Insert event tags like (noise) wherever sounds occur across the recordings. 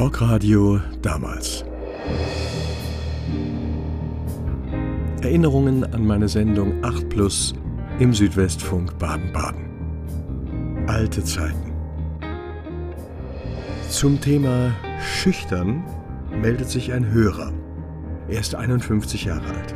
Talkradio damals. Erinnerungen an meine Sendung 8 Plus im Südwestfunk Baden-Baden. Alte Zeiten. Zum Thema Schüchtern meldet sich ein Hörer. Er ist 51 Jahre alt.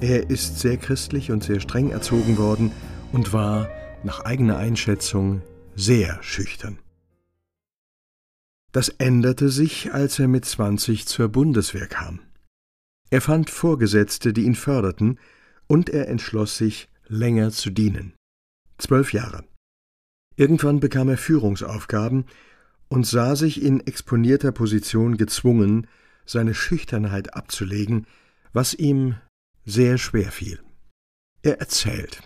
Er ist sehr christlich und sehr streng erzogen worden und war, nach eigener Einschätzung, sehr schüchtern. Das änderte sich, als er mit 20 zur Bundeswehr kam. Er fand Vorgesetzte, die ihn förderten, und er entschloss sich, länger zu dienen. Zwölf Jahre. Irgendwann bekam er Führungsaufgaben und sah sich in exponierter Position gezwungen, seine Schüchternheit abzulegen, was ihm sehr schwer fiel. Er erzählt.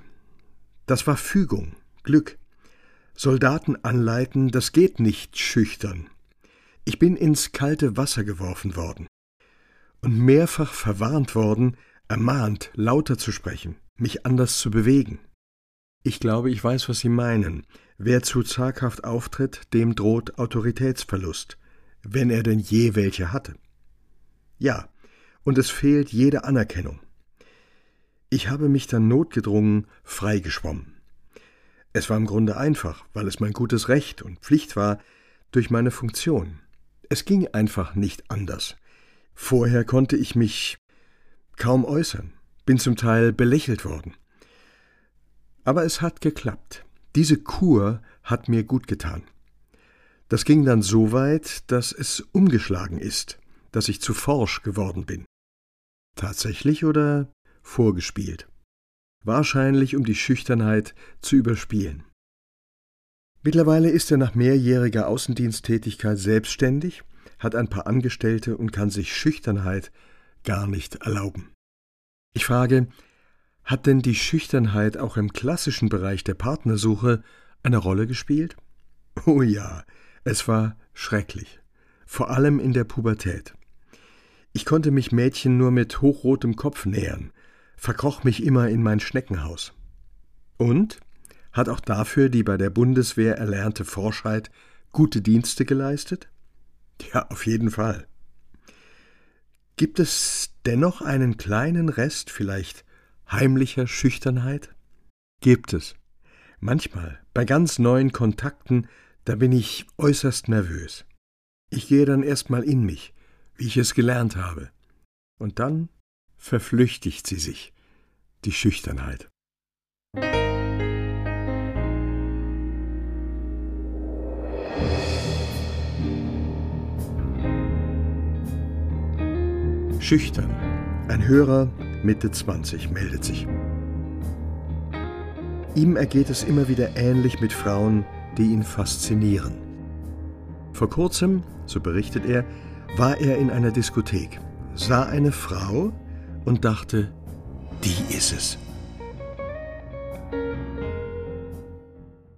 Das war Fügung, Glück. Soldaten anleiten, das geht nicht schüchtern. Ich bin ins kalte Wasser geworfen worden und mehrfach verwarnt worden, ermahnt, lauter zu sprechen, mich anders zu bewegen. Ich glaube, ich weiß, was Sie meinen. Wer zu zaghaft auftritt, dem droht Autoritätsverlust, wenn er denn je welche hatte. Ja, und es fehlt jede Anerkennung. Ich habe mich dann notgedrungen freigeschwommen. Es war im Grunde einfach, weil es mein gutes Recht und Pflicht war, durch meine Funktion. Es ging einfach nicht anders. Vorher konnte ich mich kaum äußern, bin zum Teil belächelt worden. Aber es hat geklappt. Diese Kur hat mir gut getan. Das ging dann so weit, dass es umgeschlagen ist, dass ich zu forsch geworden bin. Tatsächlich oder vorgespielt. Wahrscheinlich um die Schüchternheit zu überspielen. Mittlerweile ist er nach mehrjähriger Außendiensttätigkeit selbstständig, hat ein paar Angestellte und kann sich Schüchternheit gar nicht erlauben. Ich frage, hat denn die Schüchternheit auch im klassischen Bereich der Partnersuche eine Rolle gespielt? Oh ja, es war schrecklich, vor allem in der Pubertät. Ich konnte mich Mädchen nur mit hochrotem Kopf nähern, verkroch mich immer in mein Schneckenhaus. Und hat auch dafür die bei der Bundeswehr erlernte Forschheit gute Dienste geleistet? Ja, auf jeden Fall. Gibt es dennoch einen kleinen Rest vielleicht heimlicher Schüchternheit? Gibt es. Manchmal, bei ganz neuen Kontakten, da bin ich äußerst nervös. Ich gehe dann erst mal in mich, wie ich es gelernt habe. Und dann verflüchtigt sie sich, die Schüchternheit. Schüchtern. Ein Hörer Mitte 20 meldet sich. Ihm ergeht es immer wieder ähnlich mit Frauen, die ihn faszinieren. Vor kurzem, so berichtet er, war er in einer Diskothek, sah eine Frau, und dachte, die ist es.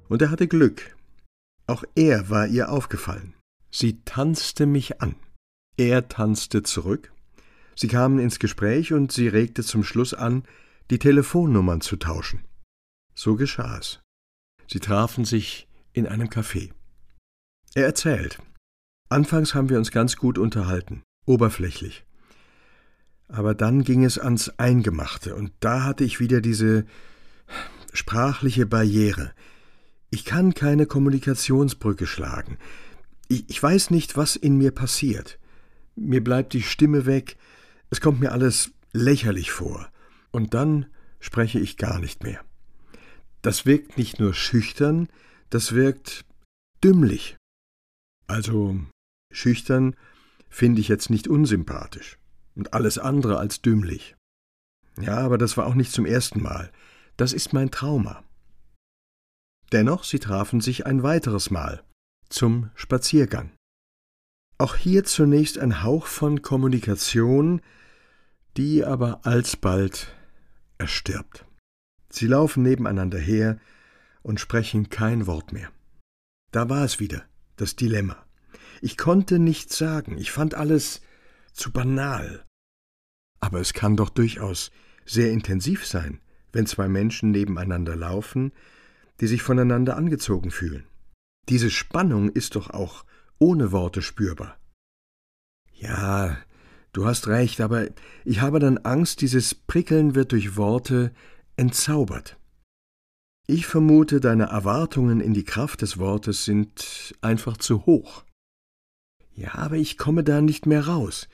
Und er hatte Glück. Auch er war ihr aufgefallen. Sie tanzte mich an. Er tanzte zurück. Sie kamen ins Gespräch und sie regte zum Schluss an, die Telefonnummern zu tauschen. So geschah es. Sie trafen sich in einem Café. Er erzählt. Anfangs haben wir uns ganz gut unterhalten, oberflächlich. Aber dann ging es ans Eingemachte, und da hatte ich wieder diese sprachliche Barriere. Ich kann keine Kommunikationsbrücke schlagen. Ich, ich weiß nicht, was in mir passiert. Mir bleibt die Stimme weg, es kommt mir alles lächerlich vor. Und dann spreche ich gar nicht mehr. Das wirkt nicht nur schüchtern, das wirkt dümmlich. Also schüchtern finde ich jetzt nicht unsympathisch und alles andere als dümmlich. Ja, aber das war auch nicht zum ersten Mal. Das ist mein Trauma. Dennoch, sie trafen sich ein weiteres Mal zum Spaziergang. Auch hier zunächst ein Hauch von Kommunikation, die aber alsbald erstirbt. Sie laufen nebeneinander her und sprechen kein Wort mehr. Da war es wieder, das Dilemma. Ich konnte nichts sagen, ich fand alles zu banal. Aber es kann doch durchaus sehr intensiv sein, wenn zwei Menschen nebeneinander laufen, die sich voneinander angezogen fühlen. Diese Spannung ist doch auch ohne Worte spürbar. Ja, du hast recht, aber ich habe dann Angst, dieses Prickeln wird durch Worte entzaubert. Ich vermute, deine Erwartungen in die Kraft des Wortes sind einfach zu hoch. Ja, aber ich komme da nicht mehr raus.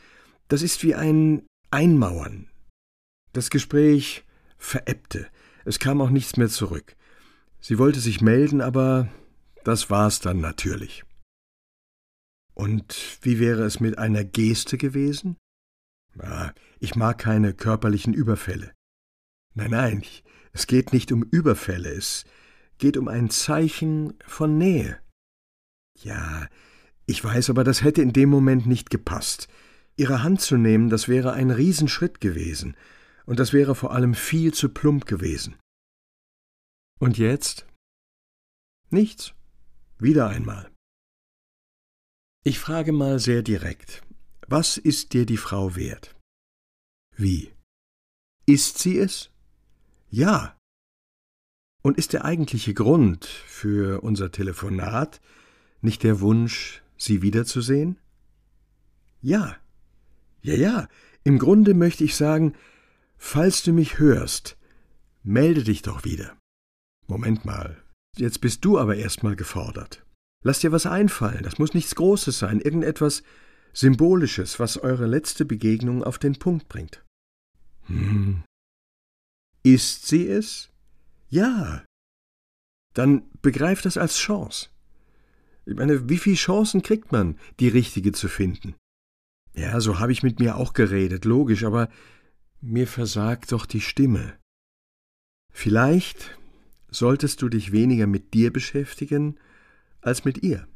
Das ist wie ein Einmauern. Das Gespräch verebbte. Es kam auch nichts mehr zurück. Sie wollte sich melden, aber das war's dann natürlich. Und wie wäre es mit einer Geste gewesen? Ah, ich mag keine körperlichen Überfälle. Nein, nein, es geht nicht um Überfälle, es geht um ein Zeichen von Nähe. Ja, ich weiß, aber das hätte in dem Moment nicht gepasst. Ihre Hand zu nehmen, das wäre ein Riesenschritt gewesen, und das wäre vor allem viel zu plump gewesen. Und jetzt? Nichts. Wieder einmal. Ich frage mal sehr direkt. Was ist dir die Frau wert? Wie? Ist sie es? Ja. Und ist der eigentliche Grund für unser Telefonat nicht der Wunsch, sie wiederzusehen? Ja. Ja, ja. Im Grunde möchte ich sagen, falls du mich hörst, melde dich doch wieder. Moment mal. Jetzt bist du aber erst mal gefordert. Lass dir was einfallen, das muss nichts Großes sein, irgendetwas Symbolisches, was eure letzte Begegnung auf den Punkt bringt. Hm. Ist sie es? Ja. Dann begreif das als Chance. Ich meine, wie viele Chancen kriegt man, die richtige zu finden? Ja, so habe ich mit mir auch geredet, logisch, aber mir versagt doch die Stimme. Vielleicht solltest du dich weniger mit dir beschäftigen als mit ihr.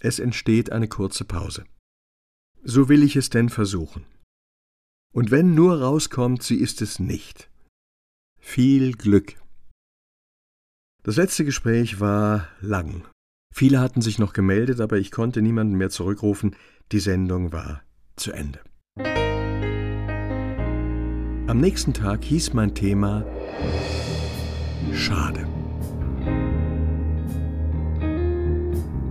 Es entsteht eine kurze Pause. So will ich es denn versuchen. Und wenn nur rauskommt, sie ist es nicht. Viel Glück. Das letzte Gespräch war lang. Viele hatten sich noch gemeldet, aber ich konnte niemanden mehr zurückrufen. Die Sendung war zu Ende. Am nächsten Tag hieß mein Thema Schade.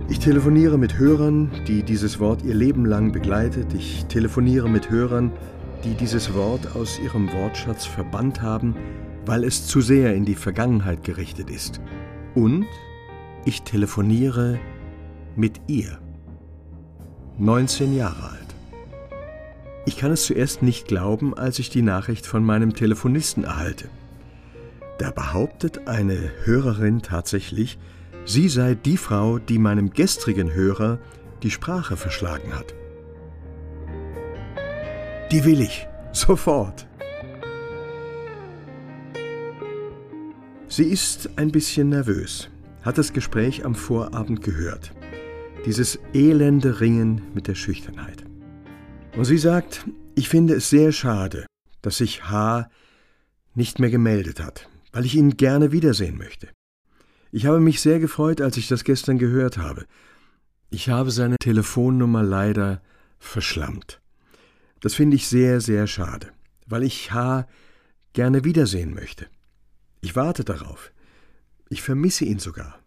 Ich telefoniere mit Hörern, die dieses Wort ihr Leben lang begleitet. Ich telefoniere mit Hörern, die dieses Wort aus ihrem Wortschatz verbannt haben, weil es zu sehr in die Vergangenheit gerichtet ist. Und ich telefoniere mit ihr. 19 Jahre alt. Ich kann es zuerst nicht glauben, als ich die Nachricht von meinem Telefonisten erhalte. Da behauptet eine Hörerin tatsächlich, sie sei die Frau, die meinem gestrigen Hörer die Sprache verschlagen hat. Die will ich, (laughs) sofort. Sie ist ein bisschen nervös, hat das Gespräch am Vorabend gehört. Dieses elende Ringen mit der Schüchternheit. Und sie sagt, ich finde es sehr schade, dass sich H. nicht mehr gemeldet hat, weil ich ihn gerne wiedersehen möchte. Ich habe mich sehr gefreut, als ich das gestern gehört habe. Ich habe seine Telefonnummer leider verschlammt. Das finde ich sehr, sehr schade, weil ich H. gerne wiedersehen möchte. Ich warte darauf. Ich vermisse ihn sogar.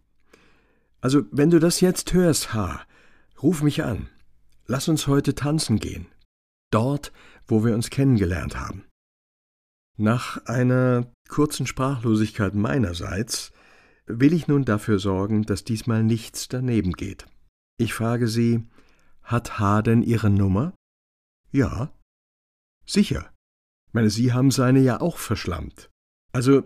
Also, wenn du das jetzt hörst, H., ruf mich an. Lass uns heute tanzen gehen. Dort, wo wir uns kennengelernt haben. Nach einer kurzen Sprachlosigkeit meinerseits will ich nun dafür sorgen, dass diesmal nichts daneben geht. Ich frage Sie, hat H. denn Ihre Nummer? Ja. Sicher. Ich meine, Sie haben seine ja auch verschlammt. Also,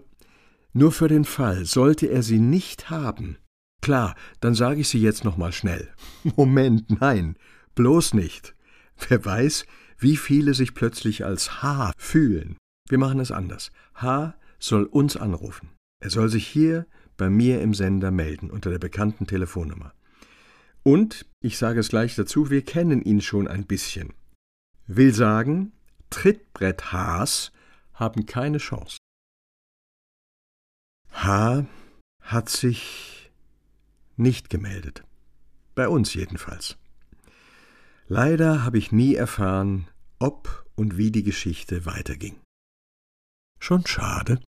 nur für den Fall, sollte er sie nicht haben. Klar, dann sage ich sie jetzt noch mal schnell. (laughs) Moment, nein, bloß nicht. Wer weiß, wie viele sich plötzlich als H fühlen. Wir machen es anders. H soll uns anrufen. Er soll sich hier bei mir im Sender melden unter der bekannten Telefonnummer. Und, ich sage es gleich dazu, wir kennen ihn schon ein bisschen. Will sagen, Trittbrett Haas haben keine Chance. H hat sich nicht gemeldet. Bei uns jedenfalls. Leider habe ich nie erfahren, ob und wie die Geschichte weiterging. Schon schade.